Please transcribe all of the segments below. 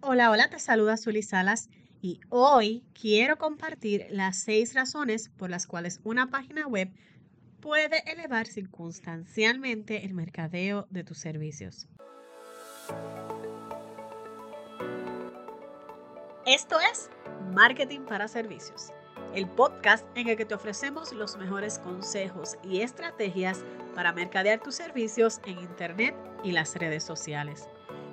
Hola, hola, te saluda Zuli Salas y hoy quiero compartir las seis razones por las cuales una página web puede elevar circunstancialmente el mercadeo de tus servicios. Esto es Marketing para Servicios, el podcast en el que te ofrecemos los mejores consejos y estrategias para mercadear tus servicios en Internet y las redes sociales.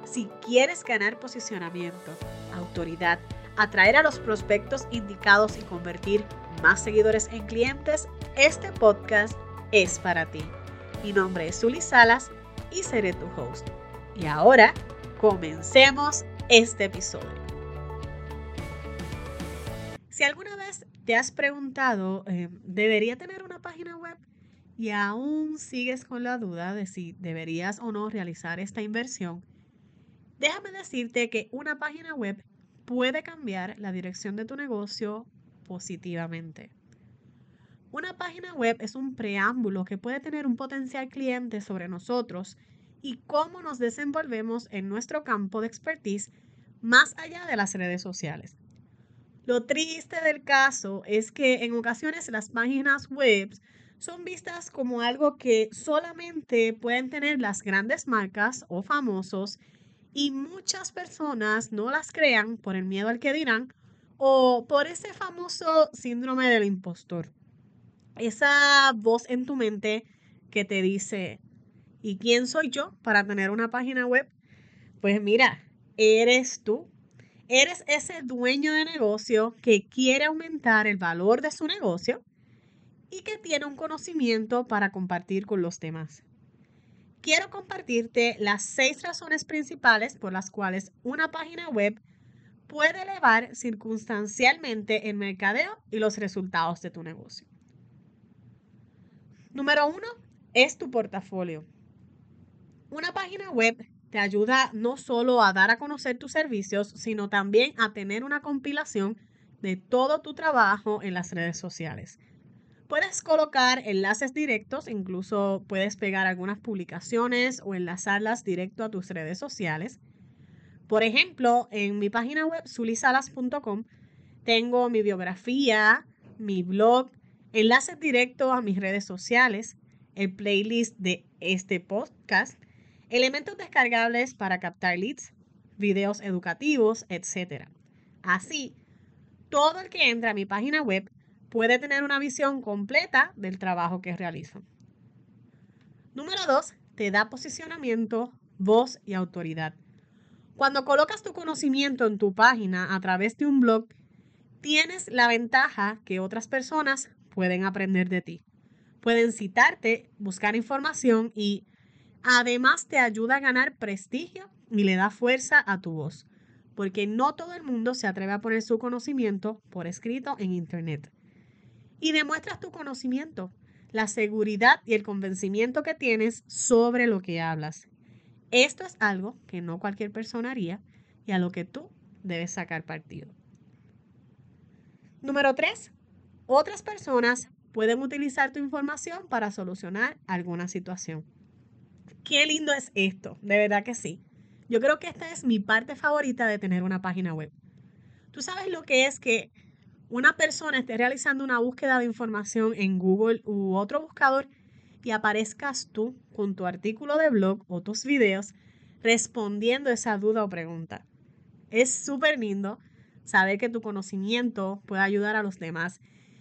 Si quieres ganar posicionamiento, autoridad, atraer a los prospectos indicados y convertir más seguidores en clientes, este podcast es para ti. Mi nombre es Zuli Salas y seré tu host. Y ahora, comencemos este episodio. Si alguna vez te has preguntado, eh, ¿debería tener una página web? Y aún sigues con la duda de si deberías o no realizar esta inversión, Déjame decirte que una página web puede cambiar la dirección de tu negocio positivamente. Una página web es un preámbulo que puede tener un potencial cliente sobre nosotros y cómo nos desenvolvemos en nuestro campo de expertise más allá de las redes sociales. Lo triste del caso es que en ocasiones las páginas web son vistas como algo que solamente pueden tener las grandes marcas o famosos y muchas personas no las crean por el miedo al que dirán o por ese famoso síndrome del impostor. Esa voz en tu mente que te dice, ¿y quién soy yo para tener una página web? Pues mira, eres tú. Eres ese dueño de negocio que quiere aumentar el valor de su negocio y que tiene un conocimiento para compartir con los demás quiero compartirte las seis razones principales por las cuales una página web puede elevar circunstancialmente el mercadeo y los resultados de tu negocio. Número uno es tu portafolio. Una página web te ayuda no solo a dar a conocer tus servicios, sino también a tener una compilación de todo tu trabajo en las redes sociales. Puedes colocar enlaces directos, incluso puedes pegar algunas publicaciones o enlazarlas directo a tus redes sociales. Por ejemplo, en mi página web sulisalas.com tengo mi biografía, mi blog, enlaces directos a mis redes sociales, el playlist de este podcast, elementos descargables para captar leads, videos educativos, etc. Así, todo el que entra a mi página web puede tener una visión completa del trabajo que realiza. Número dos, te da posicionamiento, voz y autoridad. Cuando colocas tu conocimiento en tu página a través de un blog, tienes la ventaja que otras personas pueden aprender de ti. Pueden citarte, buscar información y además te ayuda a ganar prestigio y le da fuerza a tu voz, porque no todo el mundo se atreve a poner su conocimiento por escrito en Internet y demuestras tu conocimiento, la seguridad y el convencimiento que tienes sobre lo que hablas. Esto es algo que no cualquier persona haría y a lo que tú debes sacar partido. Número 3. Otras personas pueden utilizar tu información para solucionar alguna situación. Qué lindo es esto, de verdad que sí. Yo creo que esta es mi parte favorita de tener una página web. Tú sabes lo que es que una persona esté realizando una búsqueda de información en Google u otro buscador y aparezcas tú con tu artículo de blog o tus videos respondiendo esa duda o pregunta. Es súper lindo saber que tu conocimiento puede ayudar a los demás.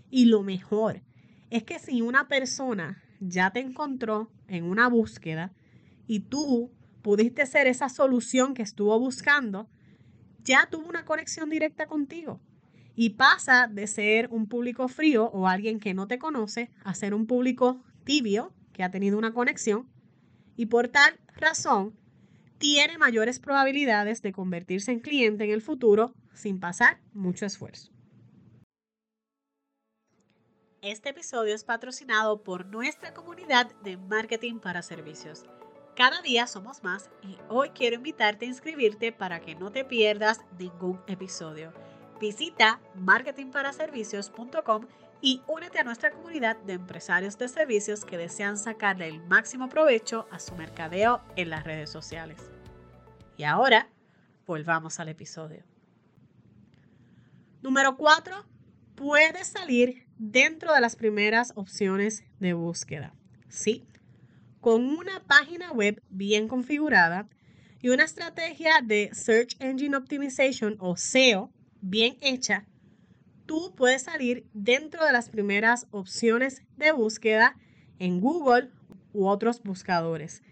Y lo mejor es que si una persona ya te encontró en una búsqueda y tú pudiste ser esa solución que estuvo buscando, ya tuvo una conexión directa contigo y pasa de ser un público frío o alguien que no te conoce a ser un público tibio que ha tenido una conexión y por tal razón tiene mayores probabilidades de convertirse en cliente en el futuro sin pasar mucho esfuerzo. Este episodio es patrocinado por nuestra comunidad de marketing para servicios. Cada día somos más y hoy quiero invitarte a inscribirte para que no te pierdas ningún episodio. Visita marketingparaservicios.com y únete a nuestra comunidad de empresarios de servicios que desean sacarle el máximo provecho a su mercadeo en las redes sociales. Y ahora, volvamos al episodio. Número 4. Puedes salir dentro de las primeras opciones de búsqueda. Sí, con una página web bien configurada y una estrategia de Search Engine Optimization o SEO bien hecha, tú puedes salir dentro de las primeras opciones de búsqueda en Google u otros buscadores.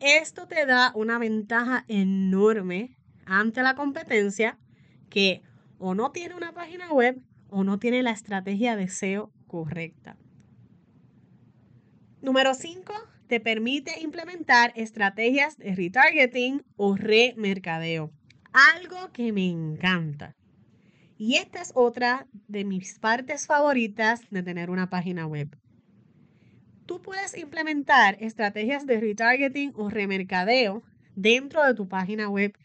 Esto te da una ventaja enorme ante la competencia que o no tiene una página web o no tiene la estrategia de SEO correcta. Número 5. Te permite implementar estrategias de retargeting o remercadeo. Algo que me encanta. Y esta es otra de mis partes favoritas de tener una página web. Tú puedes implementar estrategias de retargeting o remercadeo dentro de tu página web.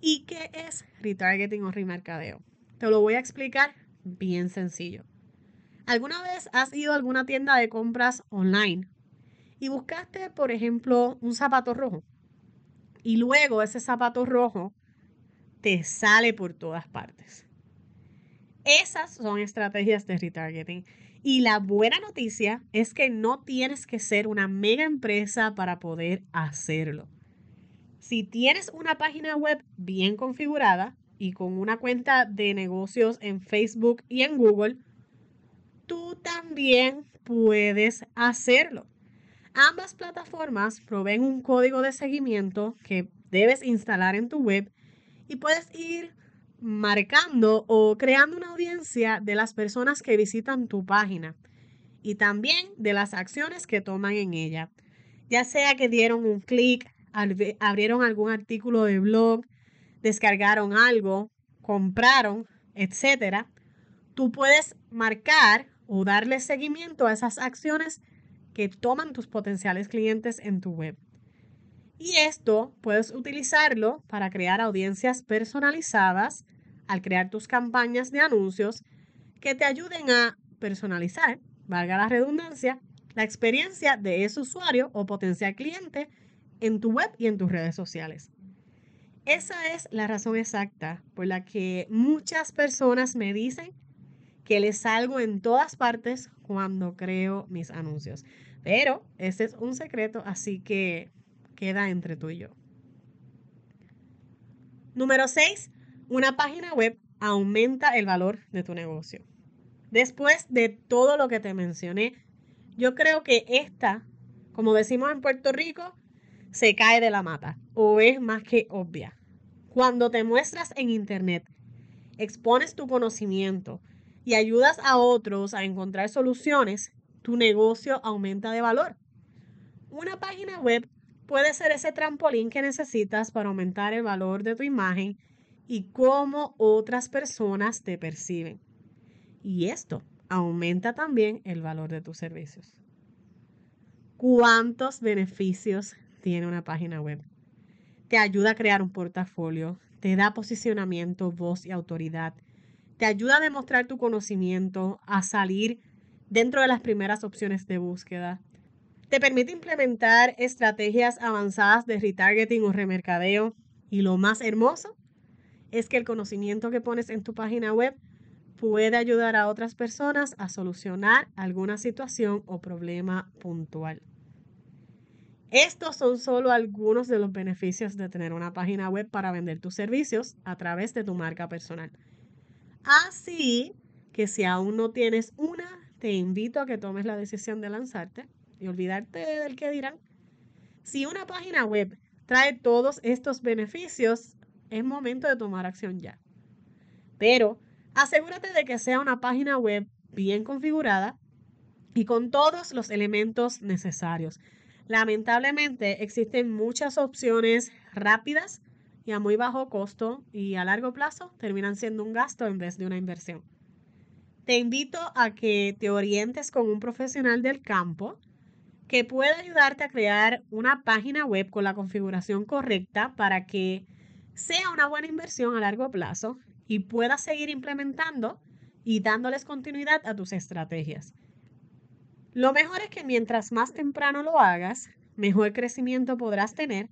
¿Y qué es retargeting o remercadeo? Te lo voy a explicar bien sencillo. ¿Alguna vez has ido a alguna tienda de compras online y buscaste, por ejemplo, un zapato rojo? Y luego ese zapato rojo te sale por todas partes. Esas son estrategias de retargeting. Y la buena noticia es que no tienes que ser una mega empresa para poder hacerlo. Si tienes una página web bien configurada y con una cuenta de negocios en Facebook y en Google, tú también puedes hacerlo. Ambas plataformas proveen un código de seguimiento que debes instalar en tu web y puedes ir marcando o creando una audiencia de las personas que visitan tu página y también de las acciones que toman en ella. Ya sea que dieron un clic, abrieron algún artículo de blog, descargaron algo, compraron, etcétera, tú puedes marcar o darle seguimiento a esas acciones que toman tus potenciales clientes en tu web. Y esto puedes utilizarlo para crear audiencias personalizadas al crear tus campañas de anuncios que te ayuden a personalizar, valga la redundancia, la experiencia de ese usuario o potencial cliente en tu web y en tus redes sociales. Esa es la razón exacta por la que muchas personas me dicen que les salgo en todas partes cuando creo mis anuncios. Pero ese es un secreto, así que queda entre tú y yo. Número 6. Una página web aumenta el valor de tu negocio. Después de todo lo que te mencioné, yo creo que esta, como decimos en Puerto Rico, se cae de la mata o es más que obvia. Cuando te muestras en Internet, expones tu conocimiento y ayudas a otros a encontrar soluciones, tu negocio aumenta de valor. Una página web puede ser ese trampolín que necesitas para aumentar el valor de tu imagen y cómo otras personas te perciben. Y esto aumenta también el valor de tus servicios. ¿Cuántos beneficios tiene una página web? Te ayuda a crear un portafolio, te da posicionamiento, voz y autoridad, te ayuda a demostrar tu conocimiento, a salir dentro de las primeras opciones de búsqueda, te permite implementar estrategias avanzadas de retargeting o remercadeo. Y lo más hermoso es que el conocimiento que pones en tu página web puede ayudar a otras personas a solucionar alguna situación o problema puntual. Estos son solo algunos de los beneficios de tener una página web para vender tus servicios a través de tu marca personal. Así que si aún no tienes una, te invito a que tomes la decisión de lanzarte y olvidarte del que dirán. Si una página web trae todos estos beneficios, es momento de tomar acción ya. Pero asegúrate de que sea una página web bien configurada y con todos los elementos necesarios. Lamentablemente existen muchas opciones rápidas y a muy bajo costo y a largo plazo terminan siendo un gasto en vez de una inversión. Te invito a que te orientes con un profesional del campo que puede ayudarte a crear una página web con la configuración correcta para que sea una buena inversión a largo plazo y puedas seguir implementando y dándoles continuidad a tus estrategias. Lo mejor es que mientras más temprano lo hagas, mejor crecimiento podrás tener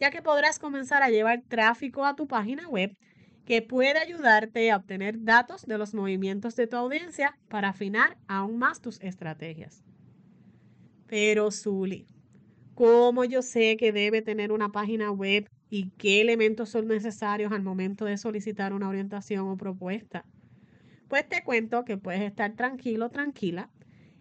ya que podrás comenzar a llevar tráfico a tu página web que puede ayudarte a obtener datos de los movimientos de tu audiencia para afinar aún más tus estrategias. Pero, Zuli, ¿cómo yo sé que debe tener una página web y qué elementos son necesarios al momento de solicitar una orientación o propuesta? Pues te cuento que puedes estar tranquilo, tranquila.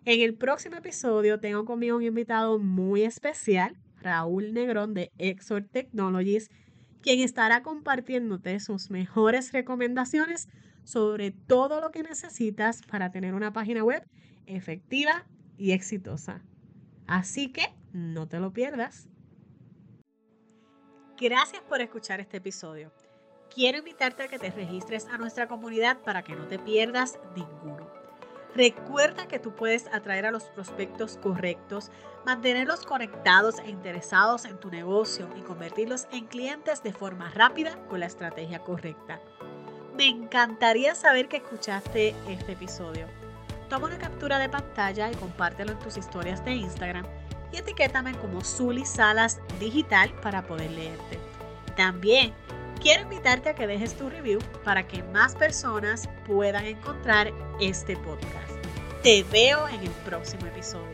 En el próximo episodio tengo conmigo un invitado muy especial, Raúl Negrón de Exort Technologies, quien estará compartiéndote sus mejores recomendaciones sobre todo lo que necesitas para tener una página web efectiva y exitosa. Así que no te lo pierdas. Gracias por escuchar este episodio. Quiero invitarte a que te registres a nuestra comunidad para que no te pierdas ninguno. Recuerda que tú puedes atraer a los prospectos correctos, mantenerlos conectados e interesados en tu negocio y convertirlos en clientes de forma rápida con la estrategia correcta. Me encantaría saber que escuchaste este episodio. Toma una captura de pantalla y compártelo en tus historias de Instagram y etiquétame como Zuli Salas Digital para poder leerte. También quiero invitarte a que dejes tu review para que más personas puedan encontrar este podcast. Te veo en el próximo episodio.